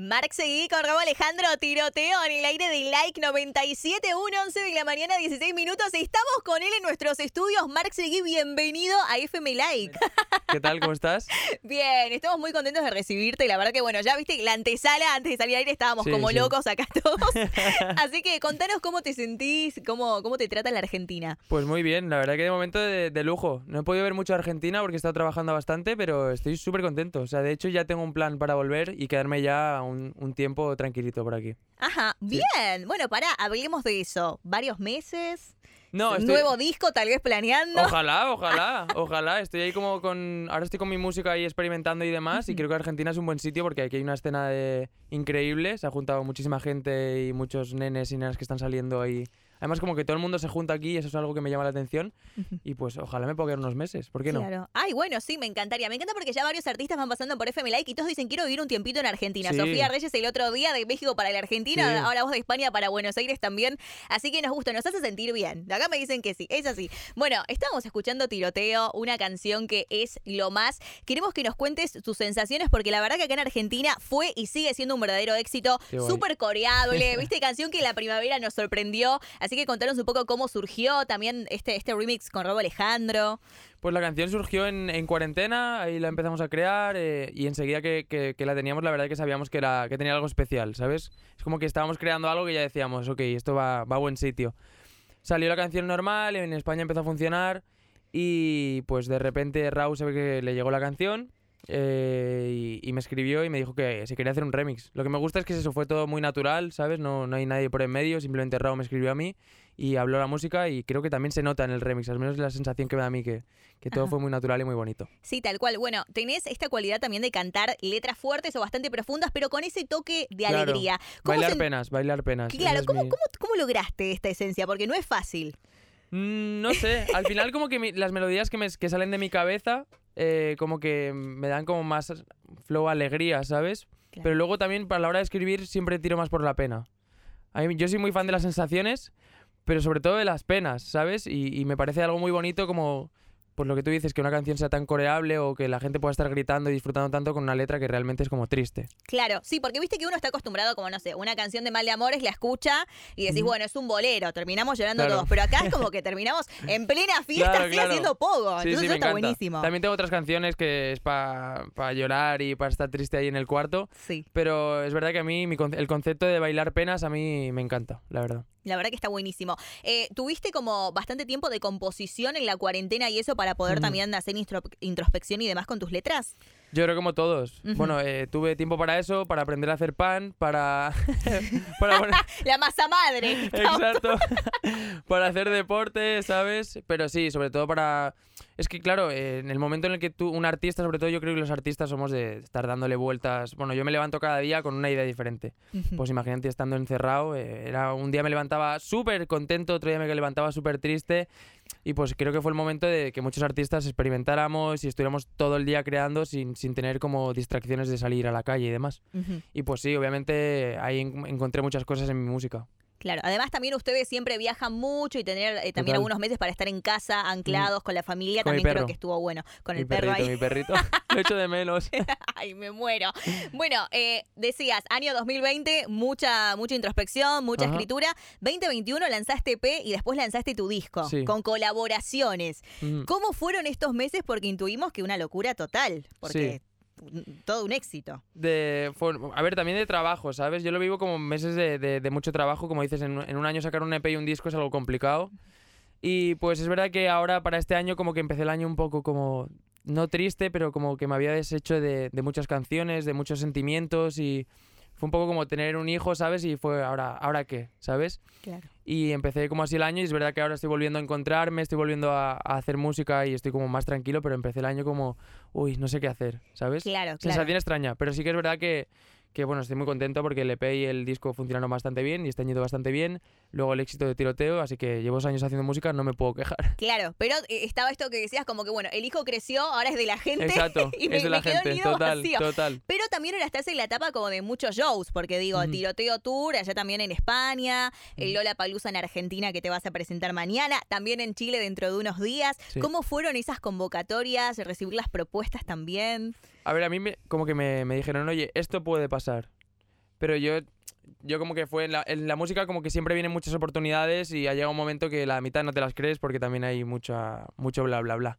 Marc Seguí con Robo Alejandro Tiroteo en el aire de Like 97, 11 de la mañana, 16 minutos. Estamos con él en nuestros estudios. Marc Seguí, bienvenido a FM Like. ¿Qué tal? ¿Cómo estás? Bien, estamos muy contentos de recibirte. La verdad que, bueno, ya viste la antesala, antes de salir al aire estábamos como locos acá todos. Así que contanos cómo te sentís, cómo, cómo te trata la Argentina. Pues muy bien, la verdad que de momento de, de lujo. No he podido ver mucho Argentina porque he estado trabajando bastante, pero estoy súper contento. O sea, de hecho ya tengo un plan para volver y quedarme ya un, tiempo tranquilito por aquí. Ajá, bien. Bueno, para, hablemos de eso. ¿Varios meses? No, nuevo disco tal vez planeando. Ojalá, ojalá, ojalá. Estoy ahí como con. Ahora estoy con mi música ahí experimentando y demás. Y creo que Argentina es un buen sitio porque aquí hay una escena de... increíble. Se ha juntado muchísima gente y muchos nenes y nenas que están saliendo ahí Además, como que todo el mundo se junta aquí y eso es algo que me llama la atención. Y pues ojalá me pueda quedar unos meses. ¿Por qué no? Claro. Ay, bueno, sí, me encantaría. Me encanta porque ya varios artistas van pasando por FM Like y todos dicen quiero vivir un tiempito en Argentina. Sofía Reyes el otro día de México para la Argentina, ahora vos de España para Buenos Aires también. Así que nos gusta, nos hace sentir bien. De acá me dicen que sí, es así. Bueno, estamos escuchando Tiroteo, una canción que es lo más. Queremos que nos cuentes tus sensaciones porque la verdad que acá en Argentina fue y sigue siendo un verdadero éxito. Súper coreable, viste, canción que la primavera nos sorprendió. Así que contanos un poco cómo surgió también este, este remix con Robo Alejandro. Pues la canción surgió en, cuarentena, ahí la empezamos a crear eh, y enseguida que, la teníamos, la verdad que sabíamos que, era, que tenía algo especial, ¿sabes? Es como que estábamos creando algo que ya decíamos, ok, esto va, va a buen sitio. Salió la canción normal, en España empezó a funcionar y pues de repente Raúl se ve que le llegó la canción eh, y, me escribió y me dijo que se quería hacer un remix. Lo que me gusta es que eso fue todo muy natural, ¿sabes? No, no hay nadie por en medio, simplemente Raúl me escribió a mí y habló la música y creo que también se nota en el remix, al menos la sensación que me da a mí que, que todo fue muy natural y muy bonito. Sí, tal cual. Bueno, tenés esta cualidad también de cantar letras fuertes o bastante profundas, pero con ese toque de alegría. Bailar penas, bailar penas. Claro, ¿cómo, cómo lograste esta esencia? Porque no es fácil. Mm, no sé, al final como que las melodías que, me, que salen de mi cabeza eh, como que me dan como más flow alegría, ¿sabes? Pero luego también para la hora de escribir siempre tiro más por la pena. yo soy muy fan de las sensaciones, pero sobre todo de las penas, ¿sabes? y me parece algo muy bonito como pues lo que tú dices, que una canción sea tan coreable o que la gente pueda estar gritando y disfrutando tanto con una letra que realmente es como triste. Claro, sí, porque viste que uno está acostumbrado, como no sé, una canción de mal de amores, la escucha y decís, bueno, es un bolero, terminamos llorando todos. Pero acá es como que terminamos en plena fiesta, así haciendo poco. Entonces eso está buenísimo. También tengo otras canciones que es para llorar y para estar triste ahí en el cuarto. Sí. Pero es verdad que a mí el concepto de bailar penas a mí me encanta, la verdad. La verdad que está buenísimo. Eh, ¿Tuviste como bastante tiempo de composición en la cuarentena y eso para poder también hacer introspección y demás con tus letras? Yo creo como todos. Bueno, eh, tuve tiempo para eso, para aprender a hacer pan, para... La masa madre. Exacto. para hacer deporte, ¿sabes? Pero sí, sobre todo para... Es que claro, eh, en el momento en el que tú, un artista, sobre todo yo creo que los artistas somos de estar dándole vueltas. Bueno, yo me levanto cada día con una idea diferente. Pues imagínate estando encerrado, eh, era un día me levantaba súper contento, otro día me levantaba súper triste y pues creo que fue el momento de que muchos artistas experimentáramos y estuviéramos todo el día creando sin, sin tener como distracciones de salir a la calle y demás. Y pues sí, obviamente ahí encontré muchas cosas en mi música. Claro, además también ustedes siempre viajan mucho y tener eh, también algunos meses para estar en casa, anclados con la familia, también creo que estuvo bueno. Con el perro ahí. Mi perrito, lo echo de menos. Ay, me muero. Bueno, eh, decías, año 2020, mucha, mucha introspección, mucha escritura. 2021 lanzaste P y después lanzaste tu disco, con colaboraciones. ¿Cómo fueron estos meses? Porque intuimos que una locura total. Porque todo un éxito. De, a ver, también de trabajo, ¿sabes? Yo lo vivo como meses de, mucho trabajo. Como dices, en, un año sacar un EP y un disco es algo complicado. Y pues es verdad que ahora para este año como que empecé el año un poco como, no triste, pero como que me había deshecho de, de muchas canciones, de muchos sentimientos y fue un poco como tener un hijo, ¿sabes? Y fue, ¿ahora, ¿ahora qué? ¿Sabes? Claro. Y empecé como así el año y es verdad que ahora estoy volviendo a encontrarme, estoy volviendo a, hacer música y estoy como más tranquilo, pero empecé el año como, uy, no sé qué hacer, ¿sabes? Claro, claro. Sensación extraña, pero sí que es verdad que que bueno, estoy muy contento porque el EP y el disco funcionaron bastante bien y están yendo bastante bien. Luego el éxito de tiroteo, así que llevo años haciendo música, no me puedo quejar. Claro, pero eh, estaba esto que decías como que bueno, el hijo creció, ahora es de la gente. Exacto, y es de la gente, total, total. Pero también ahora estás en la etapa como de muchos shows, porque digo, tiroteo tour, allá también en España, el Lola Palusa en Argentina que te vas a presentar mañana, también en Chile dentro de unos días. ¿Cómo fueron esas convocatorias, recibir las propuestas también? A ver, a mí me, como que me, me dijeron, oye, esto puede pasar pero yo yo como que fue en la, en la, música como que siempre vienen muchas oportunidades y ha llegado un momento que la mitad no te las crees porque también hay mucha, mucho bla bla bla.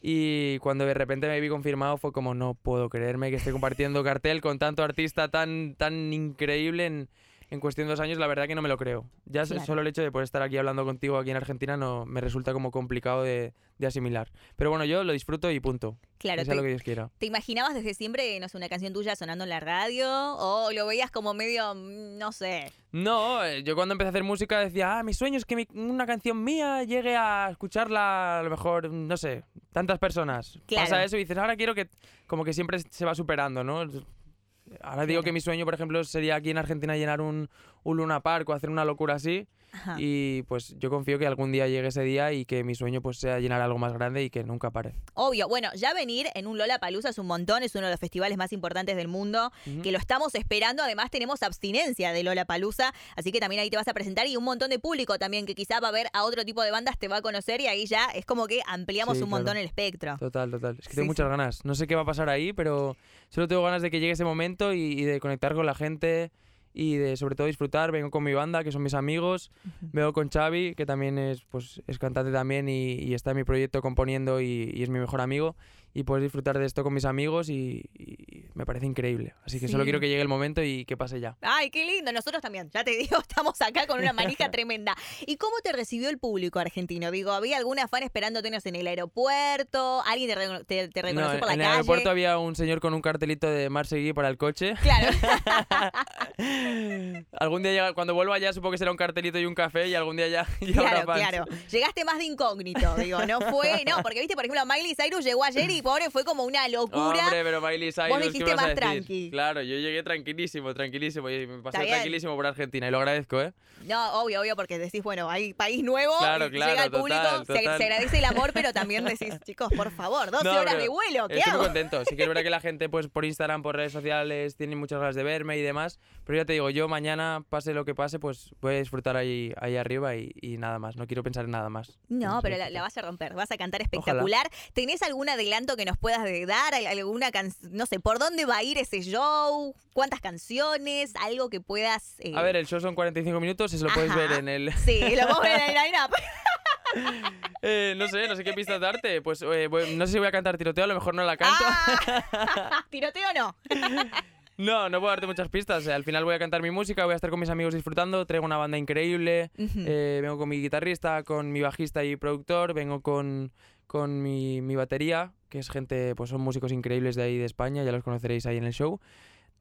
Y cuando de repente me vi confirmado fue como no puedo creerme que esté compartiendo cartel con tanto artista tan, tan increíble en, en cuestión de dos años, la verdad que no me lo creo. Ya solo el hecho de poder estar aquí hablando contigo aquí en Argentina no me resulta como complicado de, asimilar. Pero bueno, yo lo disfruto y punto. Claro. Que lo que Dios quiera. ¿Te imaginabas desde siempre, no sé, una canción tuya sonando en la radio? ¿O lo veías como medio, mm, no sé? No, eh, yo cuando empecé a hacer música decía, ah, mi sueño es que una canción mía llegue a escucharla a lo mejor, no sé, tantas personas. Pasa eso y dices, ahora quiero que, como que siempre se va superando, ¿no? Ahora digo que mi sueño, por ejemplo, sería aquí en Argentina llenar un, un Luna Park o hacer una locura así. Y pues yo confío que algún día llegue ese día y que mi sueño pues sea llenar algo más grande y que nunca pare. Obvio, bueno, ya venir en un Lola Palusa es un montón, es uno de los festivales más importantes del mundo, que lo estamos esperando. Además, tenemos abstinencia de Lola Palusa, así que también ahí te vas a presentar y un montón de público también que quizá va a ver a otro tipo de bandas, te va a conocer y ahí ya es como que ampliamos un montón el espectro. Total, total. Es que tengo muchas ganas. No sé qué va a pasar ahí, pero solo tengo ganas de que llegue ese momento y de conectar con la gente y de sobre todo disfrutar. Vengo con mi banda, que son mis amigos. Vengo con Xavi, que también es, pues, es cantante también y, está en mi proyecto componiendo y, y, es mi mejor amigo y puedes disfrutar de esto con mis amigos y, me parece increíble. Así que solo quiero que llegue el momento y que pase ya. Ay, qué lindo. Nosotros también, ya te digo, estamos acá con una manija tremenda. ¿Y cómo te recibió el público argentino? Digo, ¿había alguna fan esperándote en el aeropuerto? ¿Alguien te, te, reconoció por la calle? En el aeropuerto había un señor con un cartelito de Marsegui para el coche. Claro. algún día, cuando vuelva allá, supongo que será un cartelito y un café y algún día ya, Claro, claro. Llegaste más de incógnito, digo, no fue, no, porque viste, por ejemplo, Miley Cyrus llegó ayer y pobre fue como una locura. Hombre, pero Miley Cyrus, Vos dijiste más tranqui. Claro, yo llegué tranquilísimo, tranquilísimo y me pasé tranquilísimo por Argentina y lo agradezco, ¿eh? No, obvio, obvio, porque decís, bueno, hay país nuevo, claro, claro, llega el público, Se, agradece el amor, pero también decís, chicos, por favor, 12 horas de vuelo, ¿qué estoy muy contento. Sí que es verdad que la gente, pues por Instagram, por redes sociales, tiene muchas ganas de verme y demás, pero ya te digo, yo mañana, pase lo que pase, pues voy a disfrutar ahí, ahí arriba y, nada más, no quiero pensar en nada más. No, pero la, vas a romper, vas a cantar espectacular. ¿Tenés algún adelanto que nos puedas dar? ¿Alguna canción? No sé, ¿por dónde va a ir ese show? ¿Cuántas canciones? Algo que puedas... Eh, a ver, el show son 45 minutos y se lo puedes ver en el... Sí, lo puedes ver en el line-up. Eh, no sé, no sé qué pistas darte. Pues eh, no sé si voy a cantar tiroteo, a lo mejor no la canto. Ah, tiroteo no. No, no puedo darte muchas pistas. Al final voy a cantar mi música, voy a estar con mis amigos disfrutando. Traigo una banda increíble. Eh, vengo con mi guitarrista, con mi bajista y productor. Vengo con, con mi, mi, batería, que es gente, pues son músicos increíbles de ahí de España. Ya los conoceréis ahí en el show.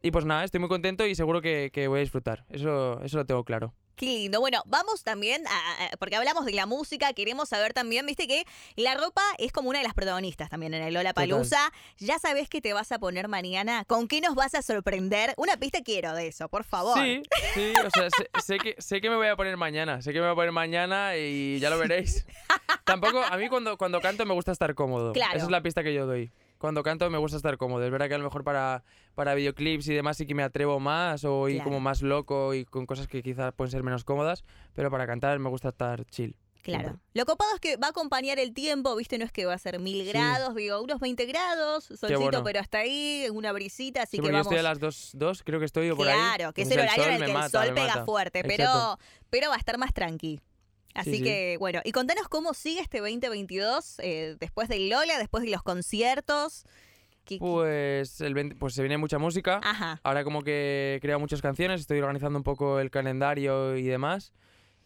Y pues nada, estoy muy contento y seguro que, que voy a disfrutar. Eso, eso lo tengo claro. Qué lindo. Bueno, vamos también, a, porque hablamos de la música, queremos saber también, viste que la ropa es como una de las protagonistas también en el Lola Palusa. Ya sabes que te vas a poner mañana. ¿Con qué nos vas a sorprender? Una pista quiero de eso, por favor. Sí, sí, o sea, sé, que, sé que me voy a poner mañana, sé que me voy a poner mañana y ya lo veréis. Tampoco, a mí cuando, cuando canto me gusta estar cómodo. Esa es la pista que yo doy cuando canto me gusta estar cómodo. Es verdad que a lo mejor para, para videoclips y demás sí que me atrevo más o ir como más loco y con cosas que quizás pueden ser menos cómodas, pero para cantar me gusta estar chill. Claro. Lo copado es que va a acompañar el tiempo, ¿viste? No es que va a ser mil grados, digo, unos 20 grados, solcito, pero hasta ahí, una brisita, así que vamos. Yo estoy a las 2, dos, creo que estoy por ahí. Claro, que es el horario en el que el sol pega fuerte, pero, pero va a estar más tranqui. Así que, bueno, y contanos cómo sigue este 2022 eh, después del Lola, después de los conciertos. Pues, el pues se viene mucha música. Ahora como que he creado muchas canciones, estoy organizando un poco el calendario y demás.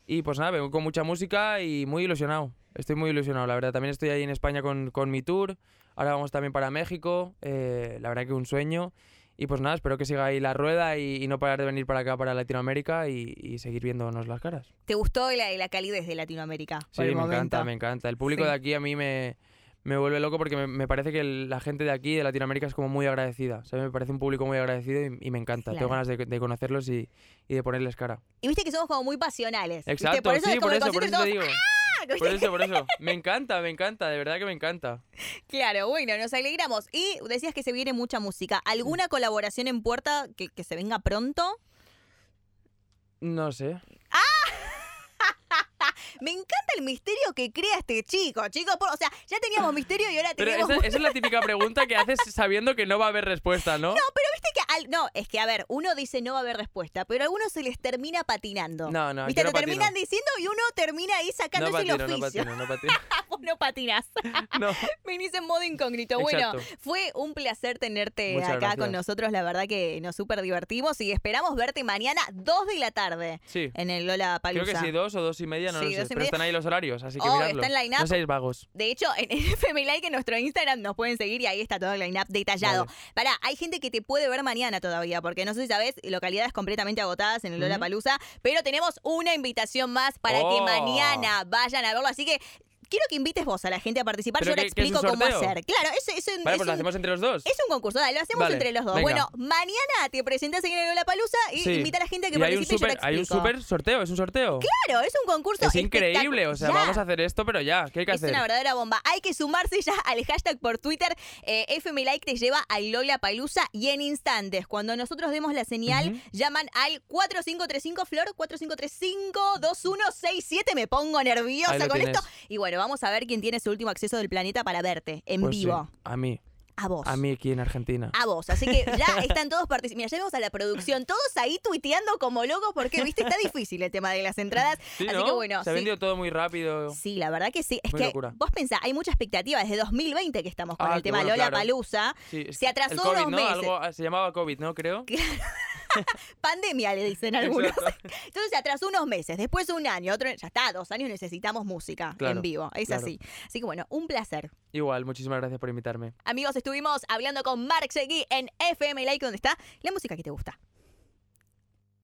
Y pues nada, vengo con mucha música y muy ilusionado. Estoy muy ilusionado, la verdad. También estoy ahí en España con, con mi tour. Ahora vamos también para México. Eh, la verdad que un sueño. Y pues nada, espero que siga ahí la rueda y, no parar de venir para acá, para Latinoamérica y, seguir viéndonos las caras. ¿Te gustó la, la calidez de Latinoamérica? Sí, me encanta, me encanta. El público de aquí a mí me, me vuelve loco porque me, parece que la gente de aquí, de Latinoamérica, es como muy agradecida. O sea, me parece un público muy agradecido y, me encanta. Tengo ganas de, conocerlos y, de ponerles cara. Y viste que somos como muy pasionales. Exacto, por eso sí, por eso, por eso te digo. Por eso, por eso. Me encanta, me encanta, de verdad que me encanta. Claro, bueno, nos alegramos. Y decías que se viene mucha música. ¿Alguna colaboración en puerta que, que se venga pronto? No sé. ¡Ah! Me encanta el misterio que crea este chico, chicos. o sea, ya teníamos misterio y ahora tenemos... Pero esa, esa, es la típica pregunta que haces sabiendo que no va a haber respuesta, ¿no? No, pero que no, es que a ver, uno dice no va a haber respuesta, pero a algunos se les termina patinando. No, no, ¿Viste? Lo no terminan diciendo y uno termina ahí sacándose No patino, el no oficio. patino, no patino. Vos no patinas. No. Venís en modo incógnito. Bueno, fue un placer tenerte Muchas acá gracias. con nosotros. La verdad que nos súper divertimos y esperamos verte mañana 2 de la tarde Sí. en el Lola Creo Palusa. que sí, dos o dos y media, no Sí, lo sé. Pero media. están ahí los horarios, así que Oh, miradlo. está en. No seáis vagos. De hecho, en FM Like en nuestro Instagram nos pueden seguir y ahí está todo el line-up detallado. Vale. Pará, hay gente que te puede ver mañana todavía, porque no sé si sabes, localidades completamente agotadas en el Lola Palusa, pero tenemos una invitación más para que Oh. mañana vayan a verlo. Así que quiero que invites vos a la gente a participar. ¿Pero Yo ahora es un explico cómo hacer. Claro, es, es un, Vale, es pues lo un- hacemos entre los dos. es un concurso, dale, lo hacemos Vale, entre los dos. venga. Bueno, mañana te presentas en el Lola Palusa y Sí. invita a la gente a que Y hay un participe y yo super, hay un super sorteo, es un sorteo. Claro, es un concurso Es increíble, o sea, vamos a hacer esto, pero ya, ¿qué hay que Es hacer? una verdadera bomba. Hay que sumarse ya al hashtag por Twitter. Eh, FM Like te lleva al Lola Palusa y en instantes, cuando nosotros demos la señal, Ujú. llaman al 4535 Flor 4535 2167. Me pongo nerviosa con tienes. esto. Y bueno, vamos a ver quién tiene su último acceso del planeta para verte en Pues sí, vivo. a mí, A vos. a mí aquí en Argentina. A vos, así que ya están todos participando. Mira, ya vemos a la producción, todos ahí tuiteando como locos porque, viste, está difícil el tema de las entradas. Sí, así ¿no? que bueno, Se ha sí. vendido todo muy rápido. Sí, la verdad que sí. Es Muy que locura. vos pensás, hay mucha expectativa desde 2020 que estamos con Ah, el tema bueno, Lola claro. Palusa. Sí, Se atrasó COVID, unos ¿no? meses. Algo, se llamaba COVID, ¿no? Creo. Pandemia le dicen algunos. Exacto. Entonces se atrasó unos meses, después un año, otro ya está, dos años necesitamos música Claro, en vivo. Es claro. así. Así que bueno, un placer. Igual, muchísimas gracias por invitarme. Amigos, estuvimos hablando con Mark Seguí en FM Like, donde está la música que te gusta.